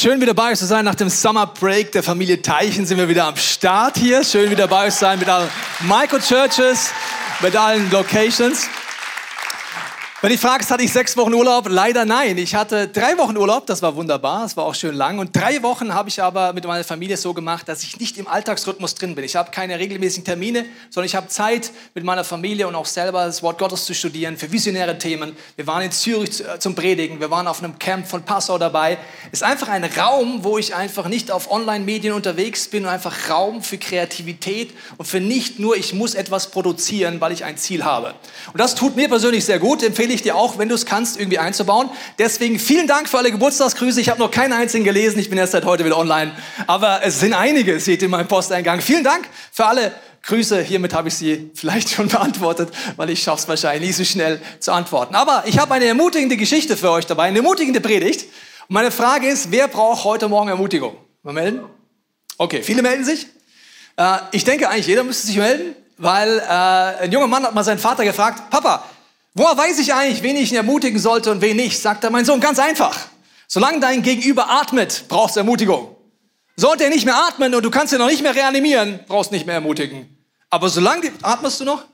Schön wieder bei euch zu sein. Nach dem Summer Break der Familie Teichen sind wir wieder am Start hier. Schön wieder bei euch zu sein mit allen Micro-Churches, mit allen Locations. Wenn ich fragst, hatte ich sechs Wochen Urlaub? Leider nein. Ich hatte drei Wochen Urlaub, das war wunderbar, es war auch schön lang. Und drei Wochen habe ich aber mit meiner Familie so gemacht, dass ich nicht im Alltagsrhythmus drin bin. Ich habe keine regelmäßigen Termine, sondern ich habe Zeit mit meiner Familie und auch selber das Wort Gottes zu studieren für visionäre Themen. Wir waren in Zürich äh, zum Predigen, wir waren auf einem Camp von Passau dabei. Es ist einfach ein Raum, wo ich einfach nicht auf Online-Medien unterwegs bin und einfach Raum für Kreativität und für nicht nur, ich muss etwas produzieren, weil ich ein Ziel habe. Und das tut mir persönlich sehr gut. Empfehle empfehle ich dir auch, wenn du es kannst, irgendwie einzubauen. Deswegen vielen Dank für alle Geburtstagsgrüße. Ich habe noch keinen einzigen gelesen. Ich bin erst seit heute wieder online. Aber es sind einige, seht ihr in meinem Posteingang. Vielen Dank für alle Grüße. Hiermit habe ich sie vielleicht schon beantwortet, weil ich es wahrscheinlich nicht so schnell zu antworten. Aber ich habe eine ermutigende Geschichte für euch dabei, eine ermutigende Predigt. Und meine Frage ist, wer braucht heute Morgen Ermutigung? Mal melden? Okay, viele melden sich. Äh, ich denke eigentlich, jeder müsste sich melden, weil äh, ein junger Mann hat mal seinen Vater gefragt, Papa, Woher weiß ich eigentlich, wen ich ermutigen sollte und wen nicht? Sagt er, mein Sohn, ganz einfach. Solange dein Gegenüber atmet, brauchst du Ermutigung. Sollte er nicht mehr atmen und du kannst ihn noch nicht mehr reanimieren, brauchst du nicht mehr ermutigen. Aber solange, atmest du noch?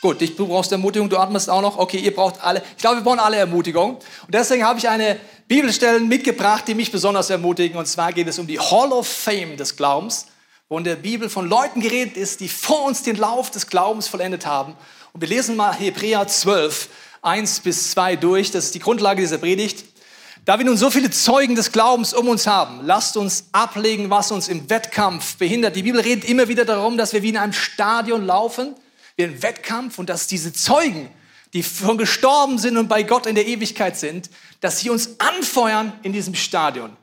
Gut, du brauchst Ermutigung, du atmest auch noch. Okay, ihr braucht alle. Ich glaube, wir brauchen alle Ermutigung. Und deswegen habe ich eine Bibelstelle mitgebracht, die mich besonders ermutigen. Und zwar geht es um die Hall of Fame des Glaubens, wo in der Bibel von Leuten geredet ist, die vor uns den Lauf des Glaubens vollendet haben wir lesen mal Hebräer 12, 1 bis 2 durch. Das ist die Grundlage dieser Predigt. Da wir nun so viele Zeugen des Glaubens um uns haben, lasst uns ablegen, was uns im Wettkampf behindert. Die Bibel redet immer wieder darum, dass wir wie in einem Stadion laufen, wie ein Wettkampf und dass diese Zeugen, die schon gestorben sind und bei Gott in der Ewigkeit sind, dass sie uns anfeuern in diesem Stadion.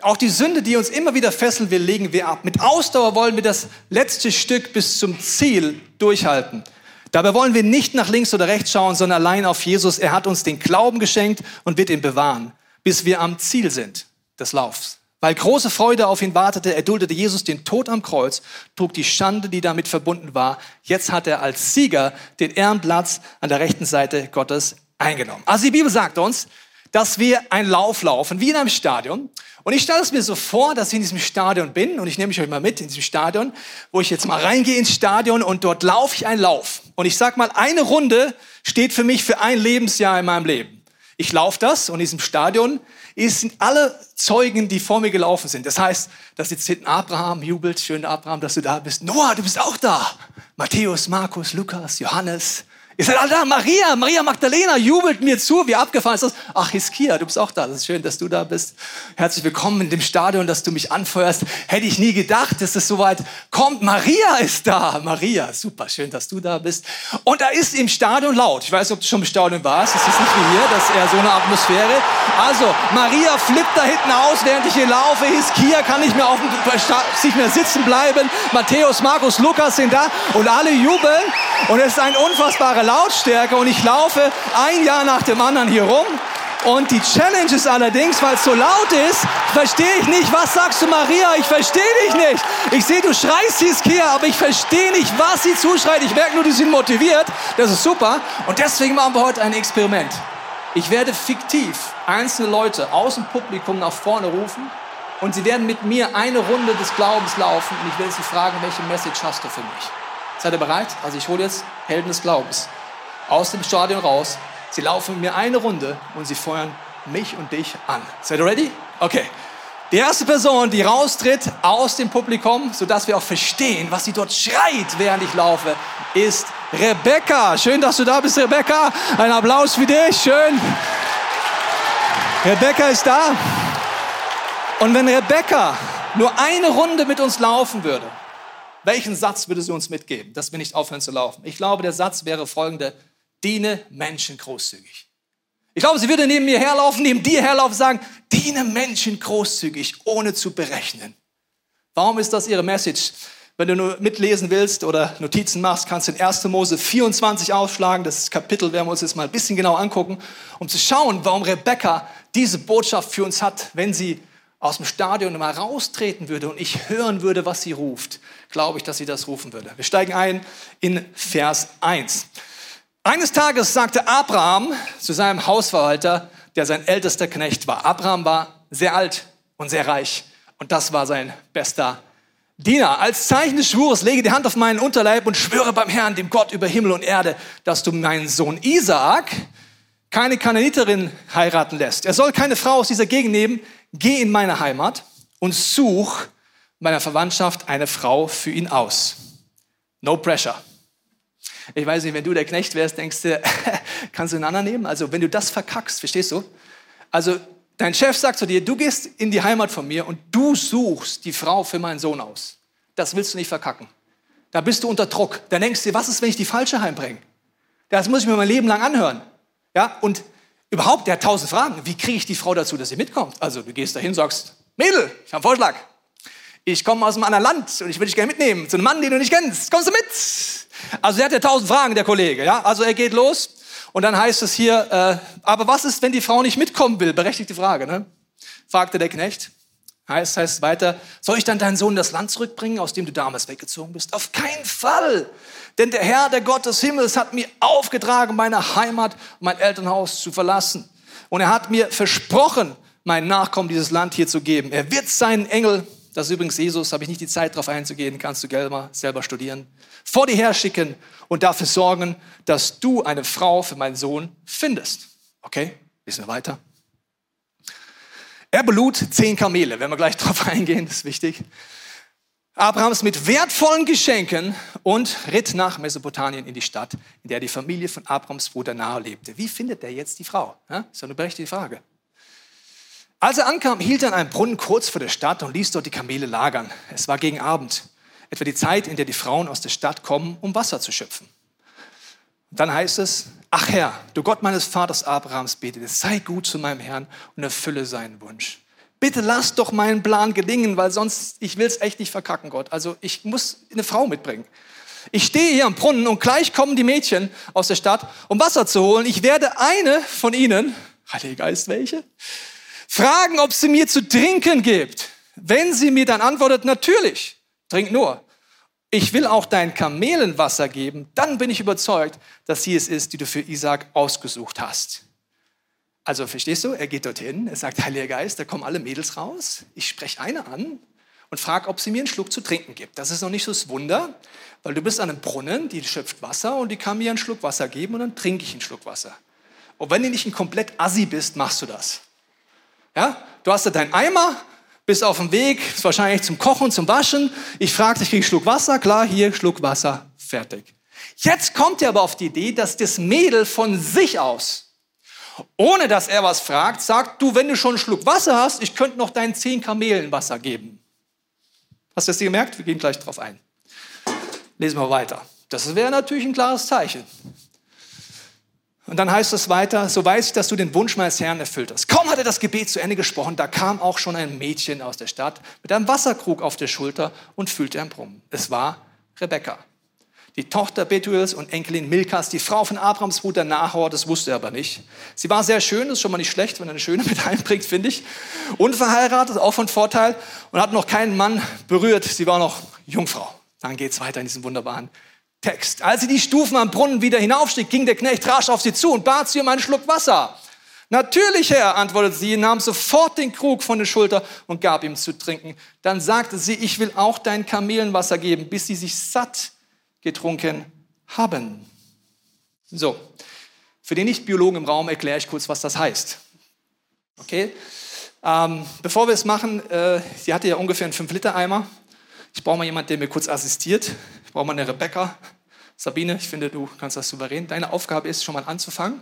Auch die Sünde, die uns immer wieder fesseln will, legen wir ab. Mit Ausdauer wollen wir das letzte Stück bis zum Ziel durchhalten. Dabei wollen wir nicht nach links oder rechts schauen, sondern allein auf Jesus. Er hat uns den Glauben geschenkt und wird ihn bewahren, bis wir am Ziel sind des Laufs. Weil große Freude auf ihn wartete, erduldete Jesus den Tod am Kreuz, trug die Schande, die damit verbunden war. Jetzt hat er als Sieger den Ehrenplatz an der rechten Seite Gottes eingenommen. Also die Bibel sagt uns, dass wir einen Lauf laufen, wie in einem Stadion. Und ich stelle es mir so vor, dass ich in diesem Stadion bin und ich nehme mich euch mal mit in diesem Stadion, wo ich jetzt mal reingehe ins Stadion und dort laufe ich einen Lauf. Und ich sag mal, eine Runde steht für mich für ein Lebensjahr in meinem Leben. Ich laufe das und in diesem Stadion sind alle Zeugen, die vor mir gelaufen sind. Das heißt, dass jetzt hinten Abraham jubelt, schön Abraham, dass du da bist. Noah, du bist auch da. Matthäus, Markus, Lukas, Johannes, Ihr seid alle da. Maria, Maria Magdalena jubelt mir zu. Wie abgefahren ist das? Ach, Hiskia, du bist auch da. Das ist schön, dass du da bist. Herzlich willkommen in dem Stadion, dass du mich anfeuerst. Hätte ich nie gedacht, dass es soweit kommt. Maria ist da. Maria, super, schön, dass du da bist. Und da ist im Stadion laut. Ich weiß nicht, ob du schon im Stadion warst. Es ist nicht wie hier, das ist eher so eine Atmosphäre. Also, Maria flippt da hinten aus, während ich hier laufe. Hiskia kann nicht mehr, auf dem, nicht mehr sitzen bleiben. Matthäus, Markus, Lukas sind da und alle jubeln. Und es ist ein unfassbarer Lautstärke und ich laufe ein Jahr nach dem anderen hier rum. Und die Challenge ist allerdings, weil es so laut ist, verstehe ich nicht, was sagst du Maria? Ich verstehe dich nicht. Ich sehe, du schreist Hiskia, aber ich verstehe nicht, was sie zuschreit. Ich merke nur, die sind motiviert. Das ist super. Und deswegen machen wir heute ein Experiment. Ich werde fiktiv einzelne Leute aus dem Publikum nach vorne rufen und sie werden mit mir eine Runde des Glaubens laufen und ich werde sie fragen, welche Message hast du für mich? Seid ihr bereit? Also ich hole jetzt Helden des Glaubens aus dem Stadion raus. Sie laufen mir eine Runde und sie feuern mich und dich an. Seid ihr ready? Okay. Die erste Person, die raustritt aus dem Publikum, sodass wir auch verstehen, was sie dort schreit, während ich laufe, ist Rebecca. Schön, dass du da bist, Rebecca. Ein Applaus für dich. Schön. Rebecca ist da. Und wenn Rebecca nur eine Runde mit uns laufen würde, welchen Satz würde sie uns mitgeben, dass wir nicht aufhören zu laufen? Ich glaube, der Satz wäre folgender. Diene Menschen großzügig. Ich glaube, sie würde neben mir herlaufen, neben dir herlaufen, sagen, diene Menschen großzügig, ohne zu berechnen. Warum ist das ihre Message? Wenn du nur mitlesen willst oder Notizen machst, kannst du in 1. Mose 24 aufschlagen. Das Kapitel werden wir uns jetzt mal ein bisschen genau angucken, um zu schauen, warum Rebecca diese Botschaft für uns hat, wenn sie aus dem Stadion mal raustreten würde und ich hören würde, was sie ruft, glaube ich, dass sie das rufen würde. Wir steigen ein in Vers 1. Eines Tages sagte Abraham zu seinem Hausverwalter, der sein ältester Knecht war. Abraham war sehr alt und sehr reich. Und das war sein bester Diener. Als Zeichen des Schwures lege die Hand auf meinen Unterleib und schwöre beim Herrn, dem Gott über Himmel und Erde, dass du meinen Sohn Isaak keine Kananiterin heiraten lässt. Er soll keine Frau aus dieser Gegend nehmen. Geh in meine Heimat und such meiner Verwandtschaft eine Frau für ihn aus. No pressure. Ich weiß nicht, wenn du der Knecht wärst, denkst du, kannst du einen anderen nehmen? Also wenn du das verkackst, verstehst du? Also dein Chef sagt zu dir, du gehst in die Heimat von mir und du suchst die Frau für meinen Sohn aus. Das willst du nicht verkacken. Da bist du unter Druck. Da denkst du, was ist, wenn ich die falsche heimbringe? Das muss ich mir mein Leben lang anhören. Ja, und überhaupt, der hat tausend Fragen. Wie kriege ich die Frau dazu, dass sie mitkommt? Also du gehst dahin, sagst, Mädel, ich habe einen Vorschlag. Ich komme aus einem anderen Land und ich will dich gerne mitnehmen zu einem Mann, den du nicht kennst. Kommst du mit? Also er hat ja tausend Fragen, der Kollege. Ja? Also er geht los und dann heißt es hier, äh, aber was ist, wenn die Frau nicht mitkommen will? Berechtigte Frage, ne? fragte der Knecht. Heißt, heißt weiter, soll ich dann deinen Sohn in das Land zurückbringen, aus dem du damals weggezogen bist? Auf keinen Fall! Denn der Herr, der Gott des Himmels, hat mir aufgetragen, meine Heimat mein Elternhaus zu verlassen. Und er hat mir versprochen, meinen Nachkommen dieses Land hier zu geben. Er wird seinen Engel, das ist übrigens Jesus, habe ich nicht die Zeit darauf einzugehen, kannst du selber, selber studieren, vor dir her schicken und dafür sorgen, dass du eine Frau für meinen Sohn findest. Okay, lesen wir weiter. Er belud zehn Kamele, wenn wir gleich darauf eingehen, das ist wichtig. Abrahams mit wertvollen Geschenken und ritt nach Mesopotamien in die Stadt, in der die Familie von Abrahams Bruder nahe lebte. Wie findet er jetzt die Frau? Ja, ist eine berechtigte Frage. Als er ankam, hielt er an einem Brunnen kurz vor der Stadt und ließ dort die Kamele lagern. Es war gegen Abend, etwa die Zeit, in der die Frauen aus der Stadt kommen, um Wasser zu schöpfen. Dann heißt es, ach Herr, du Gott meines Vaters Abrahams betet, sei gut zu meinem Herrn und erfülle seinen Wunsch. Bitte lass doch meinen Plan gelingen, weil sonst, ich will es echt nicht verkacken, Gott. Also ich muss eine Frau mitbringen. Ich stehe hier am Brunnen und gleich kommen die Mädchen aus der Stadt, um Wasser zu holen. Ich werde eine von ihnen, Heiliger Geist, welche? fragen, ob sie mir zu trinken gibt. Wenn sie mir dann antwortet, natürlich, trink nur. Ich will auch dein Kamelenwasser geben, dann bin ich überzeugt, dass sie es ist, die du für Isaac ausgesucht hast. Also verstehst du, er geht dorthin, er sagt, Heiliger Geist, da kommen alle Mädels raus, ich spreche eine an und frage, ob sie mir einen Schluck zu trinken gibt. Das ist noch nicht so das Wunder, weil du bist an einem Brunnen, die schöpft Wasser und die kann mir einen Schluck Wasser geben und dann trinke ich einen Schluck Wasser. Und wenn du nicht ein komplett Assi bist, machst du das. Ja? Du hast da deinen Eimer, bist auf dem Weg, ist wahrscheinlich zum Kochen, zum Waschen. Ich frage dich, krieg ich Schluck Wasser? Klar, hier, Schluck Wasser, fertig. Jetzt kommt er aber auf die Idee, dass das Mädel von sich aus, ohne dass er was fragt, sagt, du, wenn du schon einen Schluck Wasser hast, ich könnte noch deinen zehn Kamelen Wasser geben. Hast du das gemerkt? Wir gehen gleich drauf ein. Lesen wir weiter. Das wäre natürlich ein klares Zeichen. Und dann heißt es weiter, so weiß ich, dass du den Wunsch meines Herrn erfüllt hast. Kaum hat er das Gebet zu Ende gesprochen, da kam auch schon ein Mädchen aus der Stadt mit einem Wasserkrug auf der Schulter und füllte am Brummen. Es war Rebekka, die Tochter Betuels und Enkelin Milkas, die Frau von Abrams Bruder Nahor, das wusste er aber nicht. Sie war sehr schön, ist schon mal nicht schlecht, wenn er eine schöne mit einbringt, finde ich. Unverheiratet, auch von Vorteil und hat noch keinen Mann berührt. Sie war noch Jungfrau. Dann geht es weiter in diesem wunderbaren Text. Als sie die Stufen am Brunnen wieder hinaufstieg, ging der Knecht rasch auf sie zu und bat sie um einen Schluck Wasser. Natürlich, Herr, antwortete sie, nahm sofort den Krug von der Schulter und gab ihm zu trinken. Dann sagte sie, ich will auch dein Kamelenwasser geben, bis sie sich satt getrunken haben. So, für den Nicht-Biologen im Raum erkläre ich kurz, was das heißt. Okay? Ähm, bevor wir es machen, äh, sie hatte ja ungefähr einen 5-Liter-Eimer. Ich brauche mal jemanden, der mir kurz assistiert. Ich brauche mal eine Rebecca. Sabine, ich finde, du kannst das souverän. Deine Aufgabe ist schon mal anzufangen.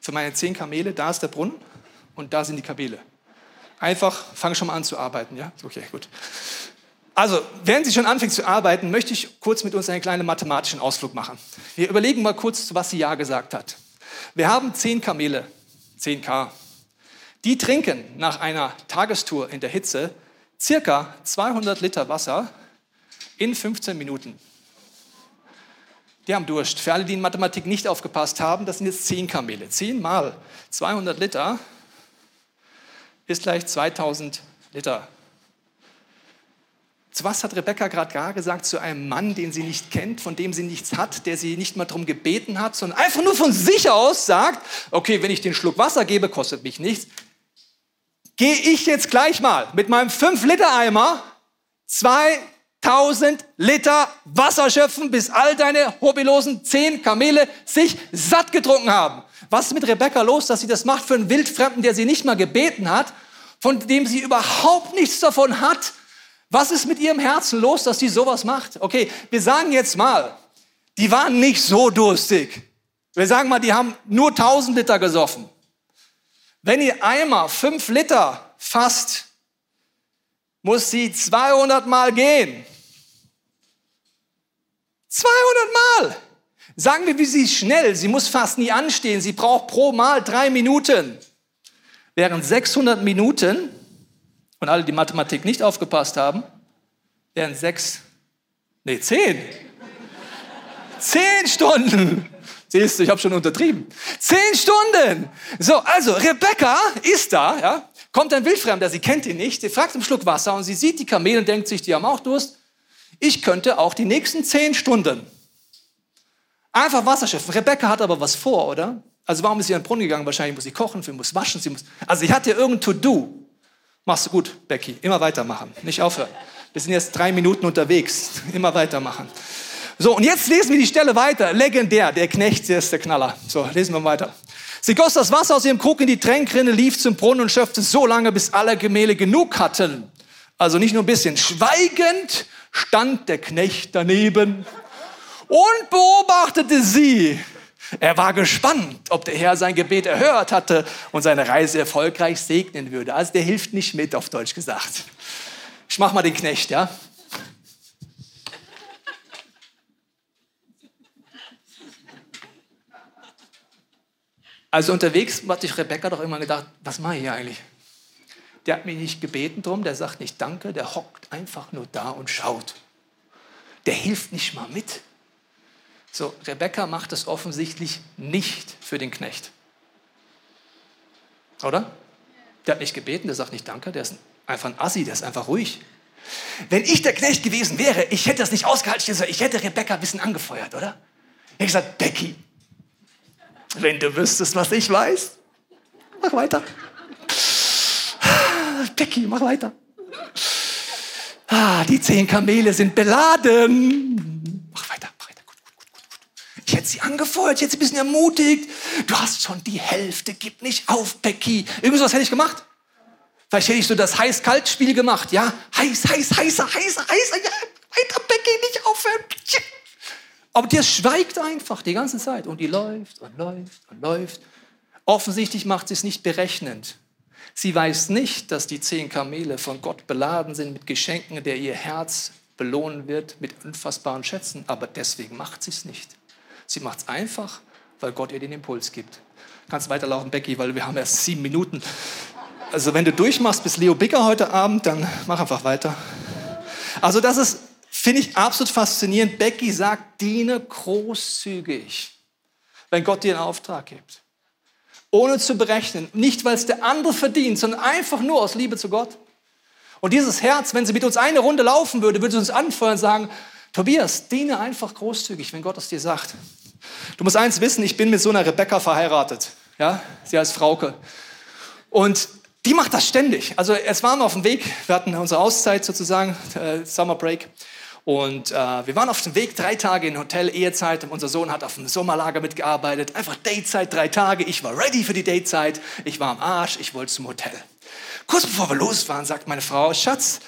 Für meine zehn Kamele, da ist der Brunnen und da sind die Kamele. Einfach, fang schon mal an zu arbeiten, ja? Okay, gut. Also, während sie schon anfängt zu arbeiten, möchte ich kurz mit uns einen kleinen mathematischen Ausflug machen. Wir überlegen mal kurz, was sie ja gesagt hat. Wir haben zehn Kamele, 10k. Die trinken nach einer Tagestour in der Hitze circa 200 Liter Wasser in 15 Minuten. Die haben Durst. Für alle, die in Mathematik nicht aufgepasst haben, das sind jetzt 10 Kamele. 10 mal 200 Liter ist gleich 2000 Liter. Zu was hat Rebecca gerade gar gesagt? Zu einem Mann, den sie nicht kennt, von dem sie nichts hat, der sie nicht mal darum gebeten hat, sondern einfach nur von sich aus sagt, okay, wenn ich den Schluck Wasser gebe, kostet mich nichts. gehe ich jetzt gleich mal mit meinem 5-Liter-Eimer 2000 Liter Wasser schöpfen, bis all deine hobbylosen zehn Kamele sich satt getrunken haben. Was ist mit Rebecca los, dass sie das macht für einen Wildfremden, der sie nicht mal gebeten hat, von dem sie überhaupt nichts davon hat? Was ist mit ihrem Herzen los, dass sie sowas macht? Okay, wir sagen jetzt mal, die waren nicht so durstig. Wir sagen mal, die haben nur 1000 Liter gesoffen. Wenn ihr einmal 5 Liter fasst, muss sie 200 Mal gehen. 200 Mal! Sagen wir, wie sie ist schnell. Sie muss fast nie anstehen. Sie braucht pro Mal drei Minuten. Während 600 Minuten, und alle, die Mathematik nicht aufgepasst haben, wären sechs, nee, zehn. zehn Stunden. Siehst du, ich habe schon untertrieben. Zehn Stunden. So, also Rebecca ist da, ja, kommt ein Wildfremder, sie kennt ihn nicht, sie fragt einen Schluck Wasser und sie sieht die Kamele und denkt sich, die haben auch Durst. Ich könnte auch die nächsten zehn Stunden einfach Wasser schöpfen. Rebecca hat aber was vor, oder? Also warum ist sie an den Brunnen gegangen? Wahrscheinlich muss sie kochen, sie muss waschen, sie muss. Also sie hat ja irgendein To-Do. Machst du gut, Becky. Immer weitermachen, nicht aufhören. Wir sind jetzt drei Minuten unterwegs. Immer weitermachen. So, und jetzt lesen wir die Stelle weiter. Legendär, der Knecht, der ist der Knaller. So, lesen wir weiter. Sie goss das Wasser aus ihrem Krug in die Tränkrinne, lief zum Brunnen und schöpfte so lange, bis alle Gemälde genug hatten. Also nicht nur ein bisschen. Schweigend stand der Knecht daneben und beobachtete sie. Er war gespannt, ob der Herr sein Gebet erhört hatte und seine Reise erfolgreich segnen würde. Also der hilft nicht mit, auf Deutsch gesagt. Ich mach mal den Knecht, ja? Also unterwegs hat sich Rebecca doch immer gedacht, was mache ich hier eigentlich? Der hat mich nicht gebeten drum, der sagt nicht Danke, der hockt einfach nur da und schaut. Der hilft nicht mal mit. So, Rebecca macht es offensichtlich nicht für den Knecht. Oder? Der hat nicht gebeten, der sagt nicht Danke, der ist einfach ein Assi, der ist einfach ruhig. Wenn ich der Knecht gewesen wäre, ich hätte das nicht ausgehalten, ich hätte Rebecca ein bisschen angefeuert, oder? Ich hätte gesagt, Becky, wenn du wüsstest, was ich weiß. Mach weiter. Becky, mach weiter. Ah, die zehn Kamele sind beladen. Mach weiter, Ich hätte sie angefeuert, ich hätte sie ein bisschen ermutigt. Du hast schon die Hälfte, gib nicht auf, Becky. Irgendwas hätte ich gemacht. Vielleicht hätte ich so das Heiß-Kalt-Spiel gemacht, ja? Heiß, heiß, heißer, heißer, heißer, ja. Weiter, Becky, nicht aufhören. Aber der schweigt einfach die ganze Zeit und die läuft und läuft und läuft. Offensichtlich macht sie es nicht berechnend. Sie weiß nicht, dass die zehn Kamele von Gott beladen sind mit Geschenken, der ihr Herz belohnen wird mit unfassbaren Schätzen. Aber deswegen macht sie es nicht. Sie macht es einfach, weil Gott ihr den Impuls gibt. Kannst weiterlaufen, Becky, weil wir haben erst sieben Minuten. Also wenn du durchmachst bis Leo Bicker heute Abend, dann mach einfach weiter. Also das ist Finde ich absolut faszinierend. Becky sagt, diene großzügig, wenn Gott dir einen Auftrag gibt. Ohne zu berechnen. Nicht, weil es der andere verdient, sondern einfach nur aus Liebe zu Gott. Und dieses Herz, wenn sie mit uns eine Runde laufen würde, würde sie uns anfeuern und sagen, Tobias, diene einfach großzügig, wenn Gott es dir sagt. Du musst eins wissen, ich bin mit so einer Rebecca verheiratet. Ja, sie heißt Frauke. Und die macht das ständig. Also es waren wir auf dem Weg, wir hatten unsere Auszeit sozusagen, äh, Summer Break. Und äh, wir waren auf dem Weg, drei Tage in Hotel, Ehezeit. Und unser Sohn hat auf dem Sommerlager mitgearbeitet. Einfach Datezeit, drei Tage. Ich war ready für die Datezeit. Ich war am Arsch, ich wollte zum Hotel. Kurz bevor wir losfahren, sagt meine Frau, Schatz,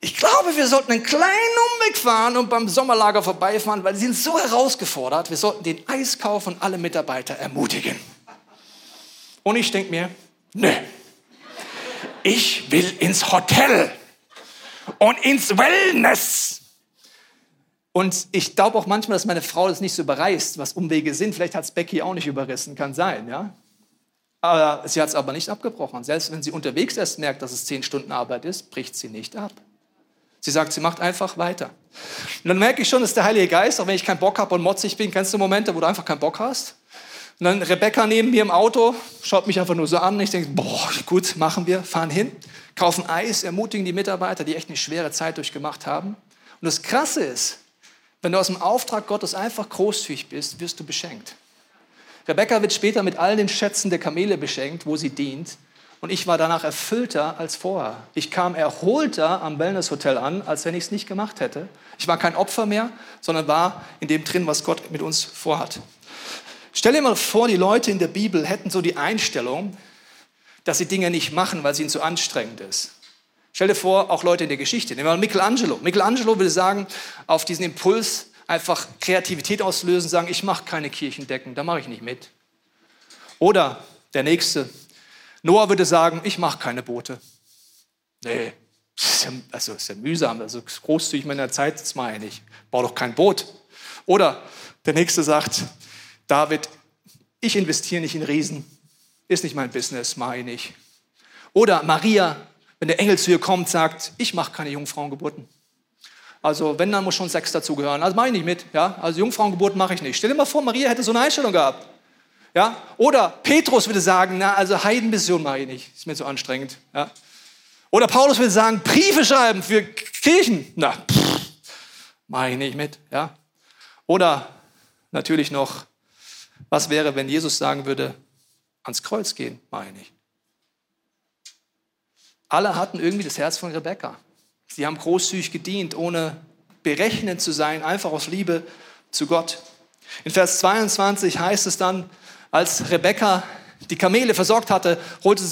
ich glaube, wir sollten einen kleinen Umweg fahren und beim Sommerlager vorbeifahren, weil sie sind so herausgefordert. Wir sollten den Eiskauf und alle Mitarbeiter ermutigen. Und ich denke mir, nö, ich will ins Hotel und ins Wellness. Und ich glaube auch manchmal, dass meine Frau das nicht so überreißt, was Umwege sind. Vielleicht hat es Becky auch nicht überrissen, kann sein, ja. Aber sie hat es aber nicht abgebrochen. Selbst wenn sie unterwegs erst merkt, dass es zehn Stunden Arbeit ist, bricht sie nicht ab. Sie sagt, sie macht einfach weiter. Und dann merke ich schon, dass der Heilige Geist, auch wenn ich keinen Bock habe und motzig bin, kennst du Momente, wo du einfach keinen Bock hast? Und dann Rebecca neben mir im Auto, schaut mich einfach nur so an. Ich denke, boah, gut, machen wir, fahren hin, kaufen Eis, ermutigen die Mitarbeiter, die echt eine schwere Zeit durchgemacht haben. Und das Krasse ist, wenn du aus dem Auftrag Gottes einfach großzügig bist, wirst du beschenkt. Rebecca wird später mit all den Schätzen der Kamele beschenkt, wo sie dient. Und ich war danach erfüllter als vorher. Ich kam erholter am Wellness-Hotel an, als wenn ich es nicht gemacht hätte. Ich war kein Opfer mehr, sondern war in dem drin, was Gott mit uns vorhat. Stell dir mal vor, die Leute in der Bibel hätten so die Einstellung, dass sie Dinge nicht machen, weil es ihnen zu anstrengend ist. Stell dir vor, auch Leute in der Geschichte. Nehmen wir mal Michelangelo. Michelangelo würde sagen, auf diesen Impuls einfach Kreativität auslösen, sagen, ich mache keine Kirchendecken, da mache ich nicht mit. Oder der nächste, Noah würde sagen, ich mache keine Boote. Nee, ist ja, also ist ja mühsam, also großzügig meiner Zeit, das mache ich. Bau doch kein Boot. Oder der nächste sagt, David, ich investiere nicht in Riesen, ist nicht mein Business, mache ich nicht. Oder Maria, wenn der Engel zu ihr kommt, sagt, ich mache keine Jungfrauengeburten. Also wenn, dann muss schon Sex dazugehören. Also mache ich nicht mit. Ja? Also Jungfrauengeburten mache ich nicht. Stell dir mal vor, Maria hätte so eine Einstellung gehabt. Ja? Oder Petrus würde sagen, na, also Heidenmission mache ich nicht. Ist mir zu anstrengend. Ja? Oder Paulus würde sagen, Briefe schreiben für Kirchen. Na, mache ich nicht mit. Ja? Oder natürlich noch, was wäre, wenn Jesus sagen würde, ans Kreuz gehen? Mache ich nicht. Alle hatten irgendwie das Herz von Rebekka. Sie haben großzügig gedient, ohne berechnend zu sein, einfach aus Liebe zu Gott. In Vers 22 heißt es dann, als Rebekka die Kamele versorgt hatte, holte,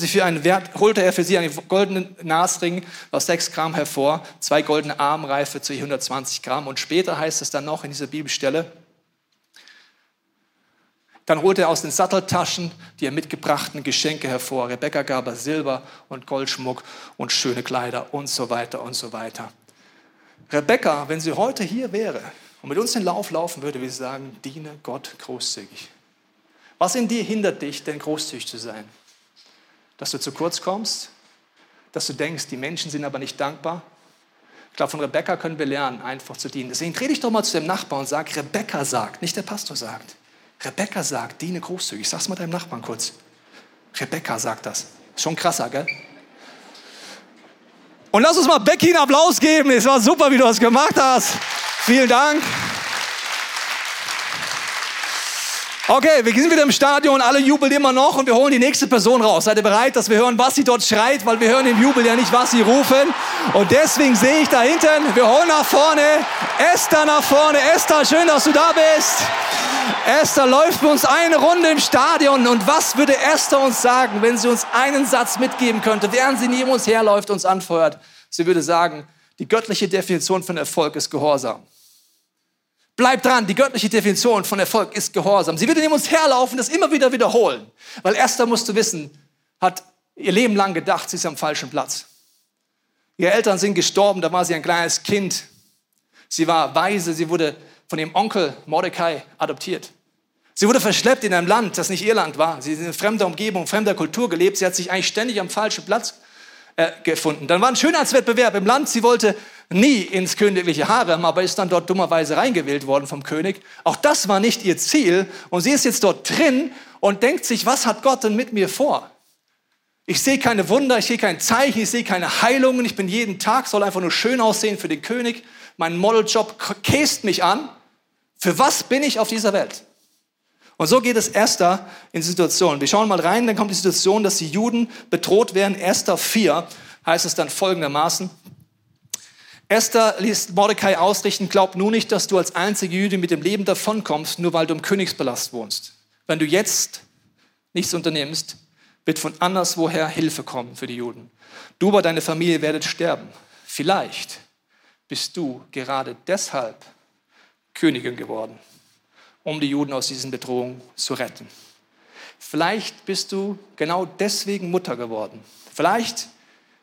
Wert, holte er für sie einen goldenen Nasring aus 6 Gramm hervor, zwei goldene Armreife zu 120 Gramm. Und später heißt es dann noch in dieser Bibelstelle, dann holte er aus den Satteltaschen die er mitgebrachten Geschenke hervor. Rebecca gab er Silber und Goldschmuck und schöne Kleider und so weiter und so weiter. Rebecca, wenn sie heute hier wäre und mit uns den Lauf laufen würde, würde sie sagen, diene Gott großzügig. Was in dir hindert dich, denn großzügig zu sein? Dass du zu kurz kommst? Dass du denkst, die Menschen sind aber nicht dankbar? Ich glaube, von Rebecca können wir lernen, einfach zu dienen. Deswegen dreh dich doch mal zu dem Nachbarn und sag, Rebecca sagt, nicht der Pastor sagt. Rebecca sagt, diene großzügig. Sag's mal deinem Nachbarn kurz. Rebecca sagt das. Schon krasser, gell? Und lass uns mal Becky einen Applaus geben. Es war super, wie du das gemacht hast. Vielen Dank. Okay, wir sind wieder im Stadion, alle jubeln immer noch und wir holen die nächste Person raus. Seid ihr bereit, dass wir hören, was sie dort schreit, weil wir hören im Jubel ja nicht, was sie rufen. Und deswegen sehe ich da hinten, wir holen nach vorne, Esther nach vorne. Esther, schön, dass du da bist. Esther läuft für uns eine Runde im Stadion. Und was würde Esther uns sagen, wenn sie uns einen Satz mitgeben könnte, während sie neben uns herläuft, uns anfeuert? Sie würde sagen, die göttliche Definition von Erfolg ist Gehorsam. Bleib dran, die göttliche Definition von Erfolg ist Gehorsam. Sie wird neben uns herlaufen, das immer wieder wiederholen. Weil Esther, musst du wissen, hat ihr Leben lang gedacht, sie ist am falschen Platz. Ihre Eltern sind gestorben, da war sie ein kleines Kind. Sie war weise, sie wurde von ihrem Onkel Mordecai adoptiert. Sie wurde verschleppt in einem Land, das nicht ihr Land war. Sie ist in fremder Umgebung, fremder Kultur gelebt. Sie hat sich eigentlich ständig am falschen Platz äh, gefunden. Dann war ein Schönheitswettbewerb im Land. Sie wollte nie ins königliche Harem, aber ist dann dort dummerweise reingewählt worden vom König. Auch das war nicht ihr Ziel. Und sie ist jetzt dort drin und denkt sich, was hat Gott denn mit mir vor? Ich sehe keine Wunder, ich sehe kein Zeichen, ich sehe keine Heilungen. Ich bin jeden Tag, soll einfach nur schön aussehen für den König. Mein Modeljob käst mich an. Für was bin ich auf dieser Welt? Und so geht es Esther in Situationen. Wir schauen mal rein, dann kommt die Situation, dass die Juden bedroht werden. Esther 4 heißt es dann folgendermaßen. Esther ließ Mordecai ausrichten, glaub nur nicht, dass du als einzige Jüdin mit dem Leben davonkommst, nur weil du im Königspalast wohnst. Wenn du jetzt nichts unternimmst, wird von anderswoher Hilfe kommen für die Juden. Du aber deine Familie werdet sterben. Vielleicht bist du gerade deshalb Königin geworden, um die Juden aus diesen Bedrohungen zu retten. Vielleicht bist du genau deswegen Mutter geworden. Vielleicht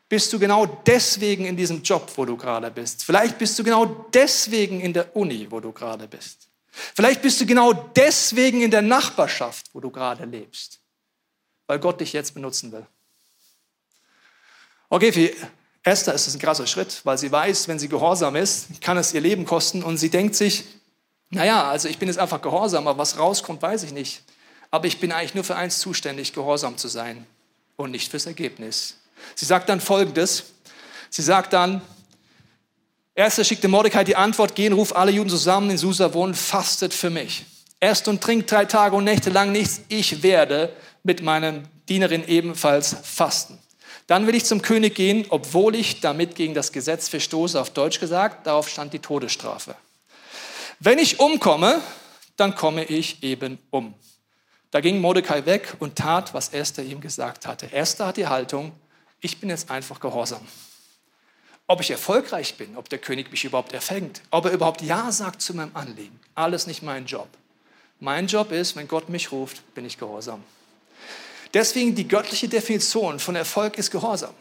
bist du genau deswegen in diesem Job, wo du gerade bist. Vielleicht bist du genau deswegen in der Uni, wo du gerade bist. Vielleicht bist du genau deswegen in der Nachbarschaft, wo du gerade lebst, weil Gott dich jetzt benutzen will. Okay, für Esther ist es ein krasser Schritt, weil sie weiß, wenn sie gehorsam ist, kann es ihr Leben kosten und sie denkt sich, naja, also ich bin jetzt einfach gehorsam, aber was rauskommt, weiß ich nicht. Aber ich bin eigentlich nur für eins zuständig, gehorsam zu sein und nicht fürs Ergebnis. Sie sagt dann Folgendes. Sie sagt dann, erster schickte Mordecai die Antwort, gehen, ruf alle Juden zusammen in Susa wohnen, fastet für mich. Esst und trinkt drei Tage und Nächte lang nichts. Ich werde mit meinem Dienerin ebenfalls fasten. Dann will ich zum König gehen, obwohl ich damit gegen das Gesetz verstoße, auf Deutsch gesagt, darauf stand die Todesstrafe. Wenn ich umkomme, dann komme ich eben um. Da ging Mordecai weg und tat, was Esther ihm gesagt hatte. Esther hat die Haltung, ich bin jetzt einfach gehorsam. Ob ich erfolgreich bin, ob der König mich überhaupt erfängt, ob er überhaupt Ja sagt zu meinem Anliegen, alles nicht mein Job. Mein Job ist, wenn Gott mich ruft, bin ich gehorsam. Deswegen die göttliche Definition von Erfolg ist Gehorsam.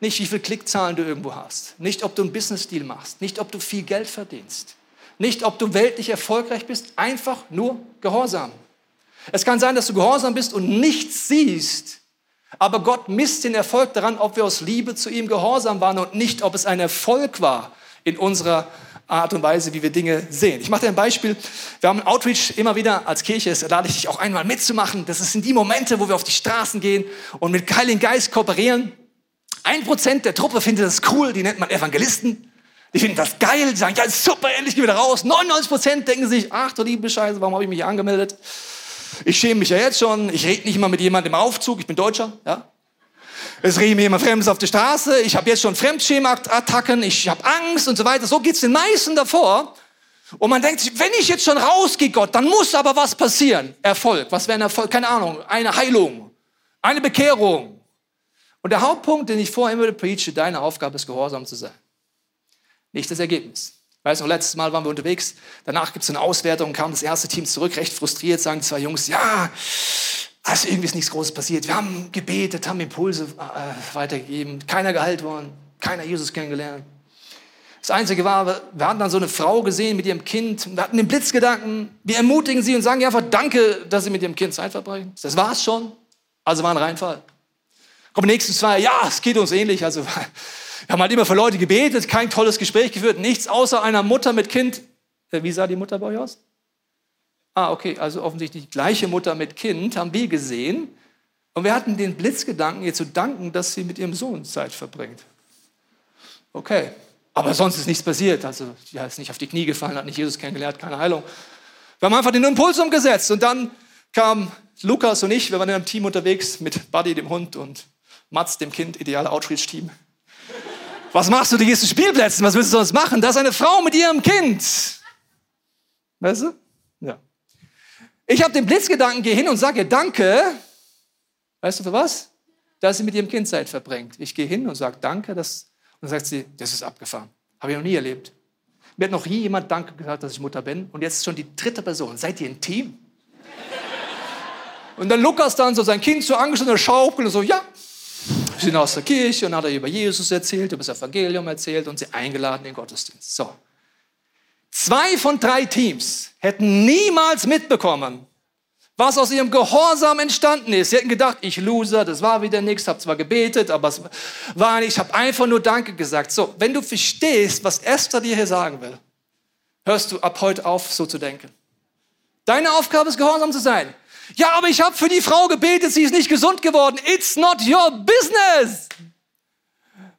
Nicht, wie viele Klickzahlen du irgendwo hast. Nicht, ob du einen Business-Deal machst. Nicht, ob du viel Geld verdienst. Nicht, ob du weltlich erfolgreich bist. Einfach nur Gehorsam. Es kann sein, dass du gehorsam bist und nichts siehst. Aber Gott misst den Erfolg daran, ob wir aus Liebe zu ihm gehorsam waren und nicht, ob es ein Erfolg war in unserer Art und Weise, wie wir Dinge sehen. Ich mache dir ein Beispiel. Wir haben Outreach immer wieder als Kirche, das lade ich dich auch einmal mitzumachen. Das sind die Momente, wo wir auf die Straßen gehen und mit Heiligen Geist kooperieren. Ein Prozent der Truppe findet das cool, die nennt man Evangelisten. Die finden das geil, die sagen, ja super, endlich gehen wir da raus. 99 Prozent denken sich, ach du liebe Scheiße, warum habe ich mich angemeldet? Ich schäme mich ja jetzt schon. Ich rede nicht mal mit jemandem im Aufzug. Ich bin Deutscher. Ja? Es rede mir jemand Fremdes auf der Straße. Ich habe jetzt schon Fremdschema-Attacken. Ich habe Angst und so weiter. So geht es den meisten davor. Und man denkt sich, wenn ich jetzt schon rausgehe, Gott, dann muss aber was passieren. Erfolg. Was wäre ein Erfolg? Keine Ahnung. Eine Heilung. Eine Bekehrung. Und der Hauptpunkt, den ich vorher immer preache, deine Aufgabe ist, gehorsam zu sein. Nicht das Ergebnis. Weißt du, letztes Mal waren wir unterwegs, danach gibt es eine Auswertung, kam das erste Team zurück, recht frustriert, sagen zwei Jungs, ja, also irgendwie ist nichts Großes passiert. Wir haben gebetet, haben Impulse äh, weitergegeben, keiner geheilt worden, keiner Jesus kennengelernt. Das Einzige war, wir hatten dann so eine Frau gesehen mit ihrem Kind, wir hatten den Blitzgedanken, wir ermutigen sie und sagen ihr einfach Danke, dass sie mit ihrem Kind Zeit verbringen. Das war's schon. Also war ein Reinfall. Kommen die nächsten zwei, ja, es geht uns ähnlich. Also wir haben halt immer für Leute gebetet, kein tolles Gespräch geführt, nichts außer einer Mutter mit Kind. Äh, wie sah die Mutter bei euch aus? Ah, okay, also offensichtlich die gleiche Mutter mit Kind haben wir gesehen. Und wir hatten den Blitzgedanken, ihr zu danken, dass sie mit ihrem Sohn Zeit verbringt. Okay, aber sonst ist nichts passiert. Also, sie ist nicht auf die Knie gefallen, hat nicht Jesus kennengelernt, keine Heilung. Wir haben einfach den Impuls umgesetzt. Und dann kamen Lukas und ich, wir waren in einem Team unterwegs mit Buddy, dem Hund, und Mats, dem Kind, ideale Outreach-Team. Was machst du? Du gehst zu Spielplätzen. Was willst du sonst machen? Da ist eine Frau mit ihrem Kind. Weißt du? Ja. Ich habe den Blitzgedanken, gehe hin und sage Danke. Weißt du für was? Dass sie mit ihrem Kind Zeit verbringt. Ich gehe hin und sage Danke. Das, und dann sagt sie, das ist abgefahren. Habe ich noch nie erlebt. Mir hat noch nie jemand Danke gesagt, dass ich Mutter bin. Und jetzt ist schon die dritte Person. Seid ihr ein Team? Und dann Lukas dann so sein Kind so angeschnitten, schaukelt und so, ja, sind aus der Kirche und hat er über Jesus erzählt, über das Evangelium erzählt und sie eingeladen in den Gottesdienst. So. Zwei von drei Teams hätten niemals mitbekommen, was aus ihrem Gehorsam entstanden ist. Sie hätten gedacht, ich loser, das war wieder nichts, habe zwar gebetet, aber es war nicht, ich habe einfach nur Danke gesagt. So, wenn du verstehst, was Esther dir hier sagen will, hörst du ab heute auf, so zu denken. Deine Aufgabe ist, gehorsam zu sein. Ja, aber ich habe für die Frau gebetet, sie ist nicht gesund geworden. It's not your business.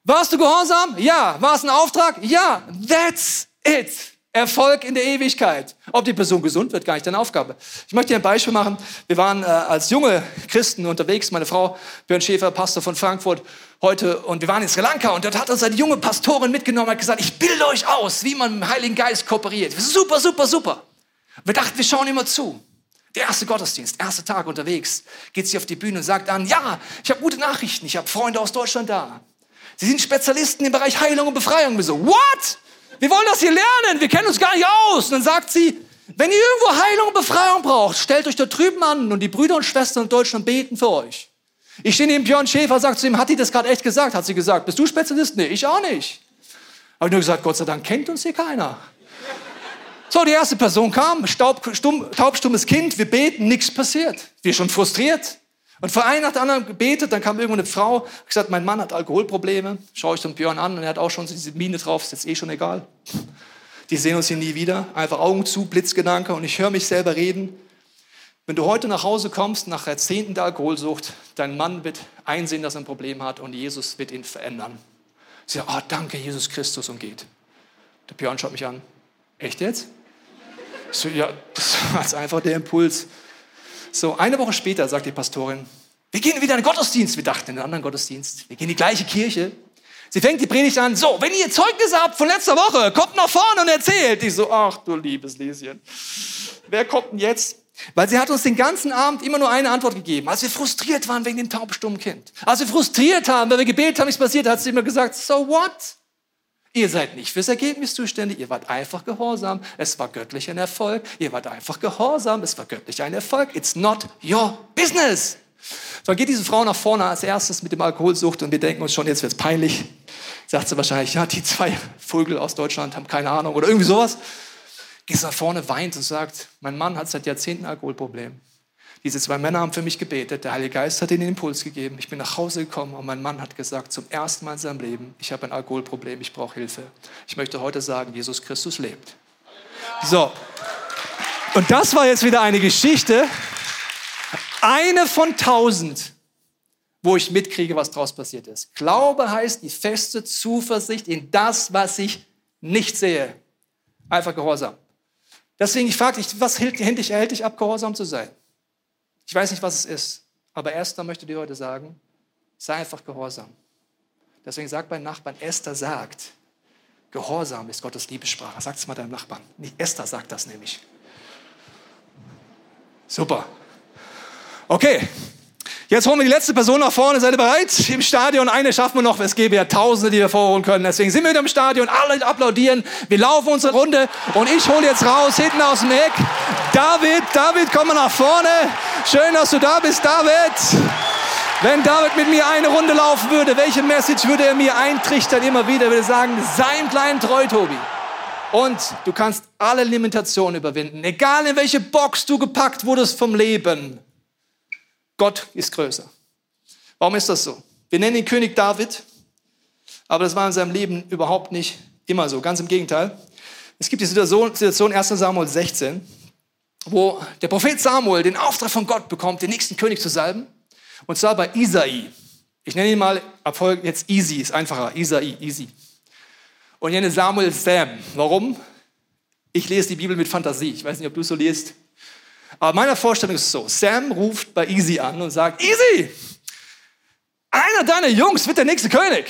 Warst du gehorsam? Ja. War es ein Auftrag? Ja. That's it. Erfolg in der Ewigkeit. Ob die Person gesund wird, gar nicht deine Aufgabe. Ich möchte dir ein Beispiel machen. Wir waren äh, als junge Christen unterwegs, meine Frau Björn Schäfer, Pastor von Frankfurt, heute, und wir waren in Sri Lanka und dort hat uns eine junge Pastorin mitgenommen und hat gesagt, ich bilde euch aus, wie man mit dem Heiligen Geist kooperiert. Super, super, super. Wir dachten, wir schauen immer zu. Der erste Gottesdienst, erster Tag unterwegs, geht sie auf die Bühne und sagt dann, ja, ich habe gute Nachrichten, ich habe Freunde aus Deutschland da. Sie sind Spezialisten im Bereich Heilung und Befreiung. Wir so, what? Wir wollen das hier lernen, wir kennen uns gar nicht aus. Und dann sagt sie, wenn ihr irgendwo Heilung und Befreiung braucht, stellt euch da drüben an und die Brüder und Schwestern in Deutschland beten für euch. Ich stehe neben Björn Schäfer, sagt zu ihm, hat die das gerade echt gesagt? Hat sie gesagt, bist du Spezialist? Nee, ich auch nicht. Habe nur gesagt, Gott sei Dank kennt uns hier keiner. So, die erste Person kam, staub, stumm, taubstummes Kind, wir beten, nichts passiert. Wir schon frustriert. Und vor einem nach der anderen gebetet, dann kam irgendwo eine Frau, gesagt, mein Mann hat Alkoholprobleme. Schaue ich den Björn an und er hat auch schon diese Mine drauf, ist jetzt eh schon egal. Die sehen uns hier nie wieder. Einfach Augen zu, Blitzgedanke und ich höre mich selber reden. Wenn du heute nach Hause kommst, nach Jahrzehnten der Alkoholsucht, dein Mann wird einsehen, dass er ein Problem hat und Jesus wird ihn verändern. Sie sagt, oh, danke, Jesus Christus und geht. Der Björn schaut mich an. Echt jetzt? So, ja, das war einfach der Impuls. So, eine Woche später sagt die Pastorin, Wir gehen wieder in den Gottesdienst. Wir dachten in einen anderen Gottesdienst. Wir gehen in die gleiche Kirche. Sie fängt die Predigt an, so, wenn ihr Zeugnisse habt von letzter Woche, kommt nach vorne und erzählt. Ich so, ach du liebes Lieschen, wer kommt denn jetzt? Weil sie hat uns den ganzen Abend immer nur eine Antwort gegeben. Als wir frustriert waren wegen dem taubstummen Kind. Als wir frustriert haben, weil wir gebetet haben, nichts passiert, hat sie immer gesagt, so what? Ihr seid nicht fürs Ergebnis zuständig, ihr wart einfach gehorsam. Es war göttlich ein Erfolg. Ihr wart einfach gehorsam, es war göttlich ein Erfolg. It's not your business. Dann geht diese Frau nach vorne als erstes mit dem Alkoholsucht und wir denken uns schon, jetzt wird's peinlich. Sagt sie wahrscheinlich, ja, die zwei Vögel aus Deutschland haben keine Ahnung oder irgendwie sowas. Geht nach vorne, weint und sagt, mein Mann hat seit Jahrzehnten Alkoholproblem. Diese zwei Männer haben für mich gebetet. Der Heilige Geist hat ihnen den Impuls gegeben. Ich bin nach Hause gekommen und mein Mann hat gesagt, zum ersten Mal in seinem Leben, ich habe ein Alkoholproblem, ich brauche Hilfe. Ich möchte heute sagen, Jesus Christus lebt. So. Und das war jetzt wieder eine Geschichte, eine von tausend, wo ich mitkriege, was daraus passiert ist. Glaube heißt die feste Zuversicht in das, was ich nicht sehe. Einfach Gehorsam. Deswegen, ich frage dich, was hält hält dich ab, Gehorsam zu sein? Ich weiß nicht, was es ist, aber Esther möchte dir heute sagen, sei einfach gehorsam. Deswegen sagt mein Nachbarn, Esther sagt, Gehorsam ist Gottes Liebessprache. Sag es mal deinem Nachbarn. Nicht Esther sagt das nämlich. Super. Okay, Jetzt holen wir die letzte Person nach vorne. Seid ihr bereit? Im Stadion eine schaffen wir noch. Es gäbe ja Tausende, die wir vorholen können. Deswegen sind wir wieder im Stadion. Alle applaudieren. Wir laufen unsere Runde. Und ich hole jetzt raus, hinten aus dem Eck. David, David, komm mal nach vorne. Schön, dass du da bist, David. Wenn David mit mir eine Runde laufen würde, welche Message würde er mir eintrichtern immer wieder? Er würde sagen, sei im kleinen treu, Tobi. Und du kannst alle Limitationen überwinden. Egal in welche Box du gepackt wurdest vom Leben. Gott ist größer. Warum ist das so? Wir nennen ihn König David, aber das war in seinem Leben überhaupt nicht immer so. Ganz im Gegenteil. Es gibt die Situation, Situation 1 Samuel 16, wo der Prophet Samuel den Auftrag von Gott bekommt, den nächsten König zu salben. Und zwar bei Isai. Ich nenne ihn mal Erfolg jetzt Easy, ist einfacher. Isai, Easy. Und ich nenne Samuel Sam. Warum? Ich lese die Bibel mit Fantasie. Ich weiß nicht, ob du so liest. Aber meine Vorstellung ist so, Sam ruft bei Easy an und sagt, Easy, einer deiner Jungs wird der nächste König.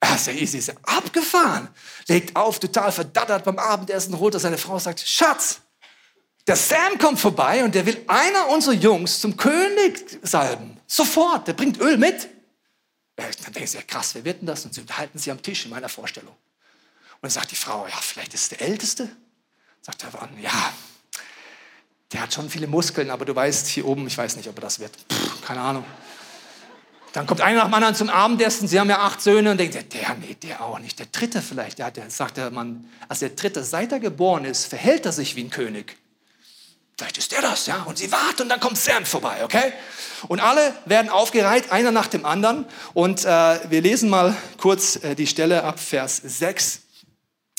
Also Easy ist abgefahren, legt auf, total verdattert beim Abendessen, holt er seine Frau und sagt, Schatz, der Sam kommt vorbei und der will einer unserer Jungs zum König salben. Sofort, der bringt Öl mit. Dann denken sie, ja krass, wer wird denn das? Und sie unterhalten sich am Tisch in meiner Vorstellung. Und dann sagt die Frau, ja, vielleicht ist es der Älteste. Sagt der Mann, ja, der hat schon viele Muskeln, aber du weißt, hier oben, ich weiß nicht, ob er das wird. Puh, keine Ahnung. Dann kommt einer nach dem anderen zum Abendessen, sie haben ja acht Söhne und denkt, der, nee, der auch nicht, der dritte vielleicht. Der, der sagt der Mann, als der dritte, seit er geboren ist, verhält er sich wie ein König. Vielleicht ist der das, ja. Und sie warten und dann kommt Sam vorbei, okay? Und alle werden aufgereiht, einer nach dem anderen. Und äh, wir lesen mal kurz äh, die Stelle ab Vers 6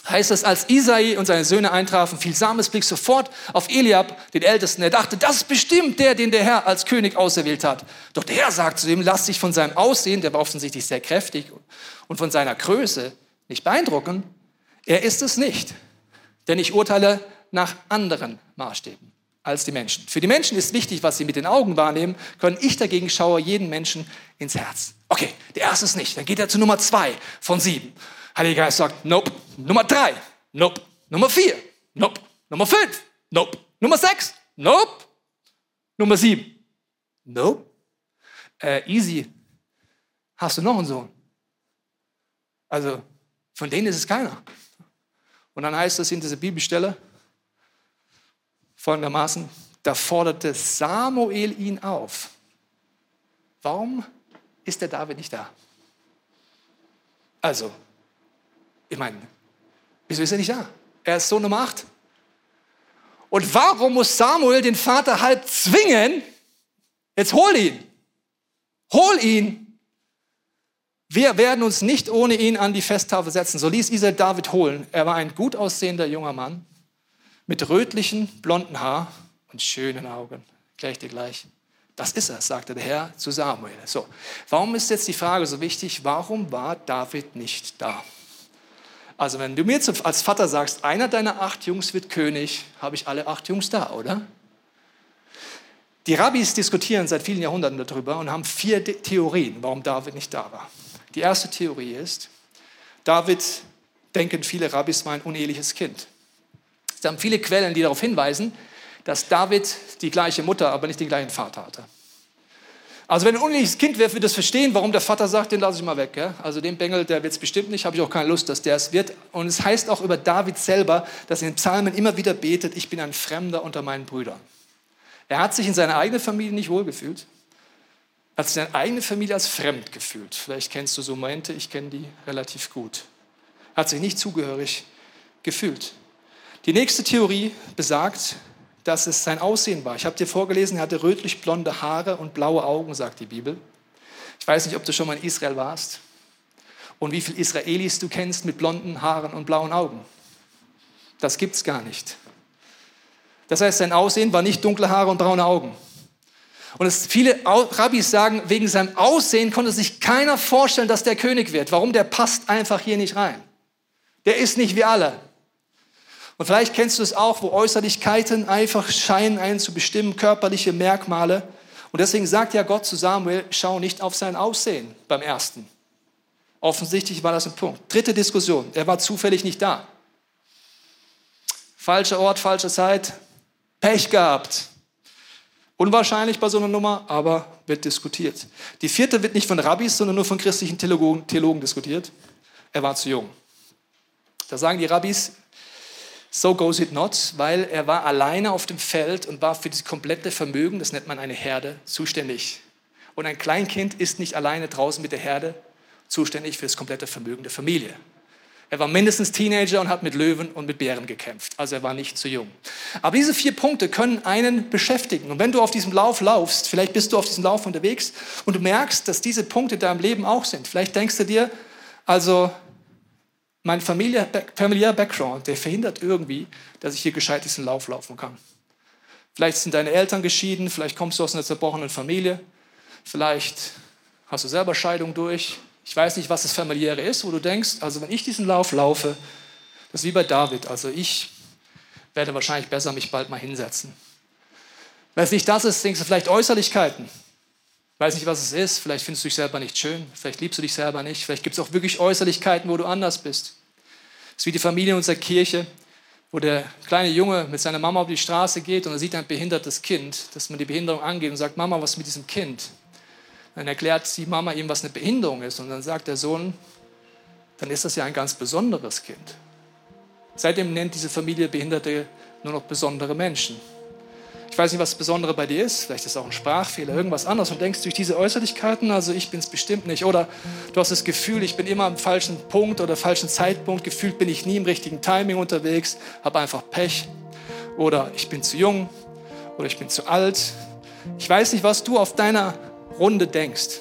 heißt es, als Isai und seine Söhne eintrafen, fiel Sames Blick sofort auf Eliab, den Ältesten. Er dachte, das ist bestimmt der, den der Herr als König auserwählt hat. Doch der Herr sagt zu ihm, lass dich von seinem Aussehen, der war offensichtlich sehr kräftig, und von seiner Größe nicht beeindrucken. Er ist es nicht, denn ich urteile nach anderen Maßstäben als die Menschen. Für die Menschen ist wichtig, was sie mit den Augen wahrnehmen können. Ich dagegen schaue jeden Menschen ins Herz. Okay, der erste ist nicht. Dann geht er zu Nummer zwei von sieben. Heiliger Geist sagt, nope. Nummer drei, nope. Nummer vier, nope. Nummer fünf, nope. Nummer sechs, nope. Nummer sieben, nope. Äh, easy. Hast du noch einen Sohn? Also, von denen ist es keiner. Und dann heißt es in dieser Bibelstelle folgendermaßen, da forderte Samuel ihn auf. Warum ist der David nicht da? Also, ich meine, wieso ist er nicht da? Er ist Sohn Nummer 8. Und warum muss Samuel den Vater halb zwingen? Jetzt hol ihn. Hol ihn. Wir werden uns nicht ohne ihn an die Festtafel setzen. So ließ Israel David holen. Er war ein gut aussehender junger Mann mit rötlichen, blonden Haar und schönen Augen. Gleich dir gleich. Das ist er, sagte der Herr zu Samuel. So, warum ist jetzt die Frage so wichtig? Warum war David nicht da? Also wenn du mir als Vater sagst, einer deiner acht Jungs wird König, habe ich alle acht Jungs da, oder? Die Rabbis diskutieren seit vielen Jahrhunderten darüber und haben vier Theorien, warum David nicht da war. Die erste Theorie ist, David, denken viele Rabbis, war ein uneheliches Kind. Es haben viele Quellen, die darauf hinweisen, dass David die gleiche Mutter, aber nicht den gleichen Vater hatte. Also wenn ein uneheliches Kind wäre, würde das verstehen, warum der Vater sagt, den lasse ich mal weg. Gell? Also den Bengel, der wird es bestimmt nicht, habe ich auch keine Lust, dass der es wird. Und es heißt auch über David selber, dass er in den Psalmen immer wieder betet, ich bin ein Fremder unter meinen Brüdern. Er hat sich in seiner eigenen Familie nicht wohlgefühlt. Er hat sich seine eigene Familie als fremd gefühlt. Vielleicht kennst du so Momente, ich kenne die relativ gut. Er hat sich nicht zugehörig gefühlt. Die nächste Theorie besagt, dass es sein Aussehen war. Ich habe dir vorgelesen, er hatte rötlich-blonde Haare und blaue Augen, sagt die Bibel. Ich weiß nicht, ob du schon mal in Israel warst und wie viele Israelis du kennst mit blonden Haaren und blauen Augen. Das gibt es gar nicht. Das heißt, sein Aussehen war nicht dunkle Haare und braune Augen. Und es, viele Rabbis sagen, wegen seinem Aussehen konnte sich keiner vorstellen, dass der König wird. Warum? Der passt einfach hier nicht rein. Der ist nicht wie alle. Und vielleicht kennst du es auch, wo Äußerlichkeiten einfach scheinen, einen zu bestimmen, körperliche Merkmale. Und deswegen sagt ja Gott zu Samuel, schau nicht auf sein Aussehen beim ersten. Offensichtlich war das ein Punkt. Dritte Diskussion, er war zufällig nicht da. Falscher Ort, falsche Zeit, Pech gehabt. Unwahrscheinlich bei so einer Nummer, aber wird diskutiert. Die vierte wird nicht von Rabbis, sondern nur von christlichen Theologen, Theologen diskutiert. Er war zu jung. Da sagen die Rabbis, so goes it not, weil er war alleine auf dem Feld und war für das komplette Vermögen, das nennt man eine Herde, zuständig. Und ein Kleinkind ist nicht alleine draußen mit der Herde zuständig für das komplette Vermögen der Familie. Er war mindestens Teenager und hat mit Löwen und mit Bären gekämpft. Also er war nicht zu jung. Aber diese vier Punkte können einen beschäftigen. Und wenn du auf diesem Lauf laufst, vielleicht bist du auf diesem Lauf unterwegs und du merkst, dass diese Punkte in deinem Leben auch sind. Vielleicht denkst du dir, also mein familiärer Background, der verhindert irgendwie, dass ich hier gescheit diesen Lauf laufen kann. Vielleicht sind deine Eltern geschieden, vielleicht kommst du aus einer zerbrochenen Familie, vielleicht hast du selber Scheidung durch. Ich weiß nicht, was das familiäre ist, wo du denkst, also wenn ich diesen Lauf laufe, das ist wie bei David, also ich werde wahrscheinlich besser mich bald mal hinsetzen. Wenn es nicht das ist, denkst du vielleicht Äußerlichkeiten. Weiß nicht, was es ist. Vielleicht findest du dich selber nicht schön. Vielleicht liebst du dich selber nicht. Vielleicht gibt es auch wirklich Äußerlichkeiten, wo du anders bist. Es ist wie die Familie in unserer Kirche, wo der kleine Junge mit seiner Mama auf die Straße geht und er sieht ein behindertes Kind, dass man die Behinderung angeht und sagt, Mama, was ist mit diesem Kind? Dann erklärt die Mama ihm, was eine Behinderung ist. Und dann sagt der Sohn, dann ist das ja ein ganz besonderes Kind. Seitdem nennt diese Familie Behinderte nur noch besondere Menschen. Ich weiß nicht, was das Besondere bei dir ist. Vielleicht ist es auch ein Sprachfehler, irgendwas anderes. Und denkst durch diese Äußerlichkeiten, also ich bin es bestimmt nicht. Oder du hast das Gefühl, ich bin immer am falschen Punkt oder falschen Zeitpunkt. Gefühlt bin ich nie im richtigen Timing unterwegs, habe einfach Pech. Oder ich bin zu jung. Oder ich bin zu alt. Ich weiß nicht, was du auf deiner Runde denkst.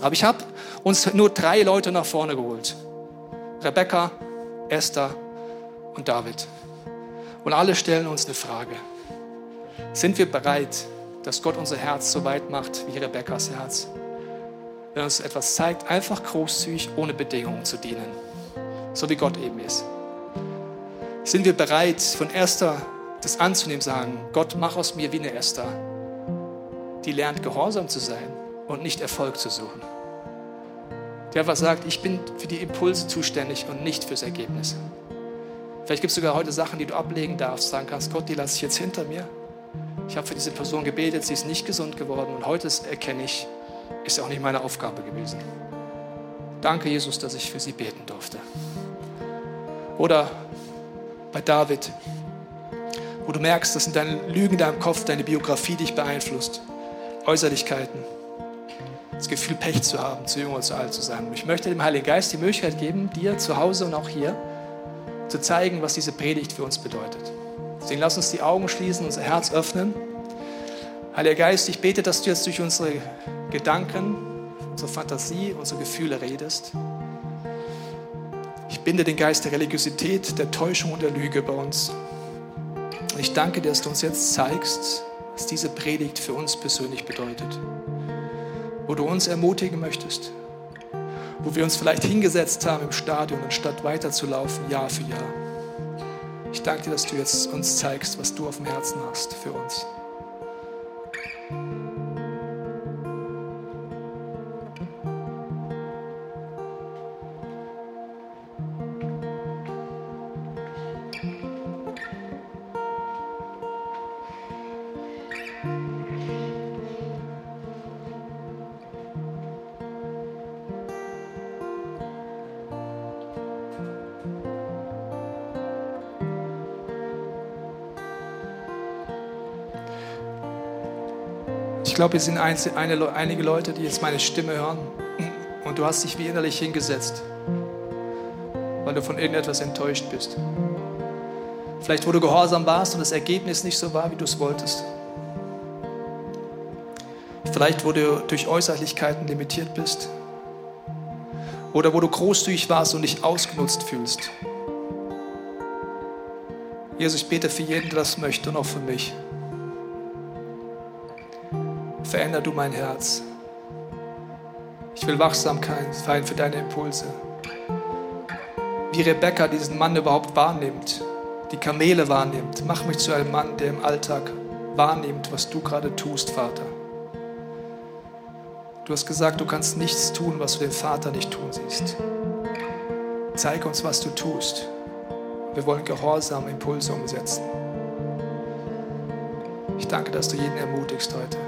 Aber ich habe uns nur drei Leute nach vorne geholt. Rebecca, Esther und David. Und alle stellen uns eine Frage. Sind wir bereit, dass Gott unser Herz so weit macht wie Rebekkas Herz? Wenn uns etwas zeigt, einfach großzügig, ohne Bedingungen zu dienen, so wie Gott eben ist. Sind wir bereit, von Esther das anzunehmen, sagen, Gott, mach aus mir wie eine Esther, die lernt, gehorsam zu sein und nicht Erfolg zu suchen. Der einfach sagt, ich bin für die Impulse zuständig und nicht fürs Ergebnis. Vielleicht gibt es sogar heute Sachen, die du ablegen darfst, sagen kannst, Gott, die lasse ich jetzt hinter mir ich habe für diese Person gebetet, sie ist nicht gesund geworden und heute erkenne ich, ist auch nicht meine Aufgabe gewesen. Danke, Jesus, dass ich für sie beten durfte. Oder bei David, wo du merkst, dass in deinen Lügen in deinem Kopf deine Biografie dich beeinflusst, Äußerlichkeiten, das Gefühl, Pech zu haben, zu jung oder zu alt zu sein. Und ich möchte dem Heiligen Geist die Möglichkeit geben, dir zu Hause und auch hier zu zeigen, was diese Predigt für uns bedeutet. Deswegen lass uns die Augen schließen, unser Herz öffnen. Heiliger Geist, ich bete, dass du jetzt durch unsere Gedanken, unsere Fantasie, unsere Gefühle redest. Ich binde den Geist der Religiosität, der Täuschung und der Lüge bei uns. Und ich danke dir, dass du uns jetzt zeigst, was diese Predigt für uns persönlich bedeutet. Wo du uns ermutigen möchtest. Wo wir uns vielleicht hingesetzt haben im Stadion, anstatt weiterzulaufen, Jahr für Jahr. Ich danke dir, dass du jetzt uns zeigst, was du auf dem Herzen hast für uns. Glaube, es sind einige Leute, die jetzt meine Stimme hören und du hast dich wie innerlich hingesetzt, weil du von irgendetwas enttäuscht bist. Vielleicht, wo du gehorsam warst und das Ergebnis nicht so war, wie du es wolltest. Vielleicht, wo du durch Äußerlichkeiten limitiert bist. Oder wo du großzügig warst und dich ausgenutzt fühlst. Jesus, ich bete für jeden, der das möchte und auch für mich. Veränder du mein Herz. Ich will Wachsamkeit sein für deine Impulse. Wie Rebecca diesen Mann überhaupt wahrnimmt, die Kamele wahrnimmt. Mach mich zu einem Mann, der im Alltag wahrnimmt, was du gerade tust, Vater. Du hast gesagt, du kannst nichts tun, was du den Vater nicht tun siehst. Zeig uns, was du tust. Wir wollen gehorsam Impulse umsetzen. Ich danke, dass du jeden ermutigst heute.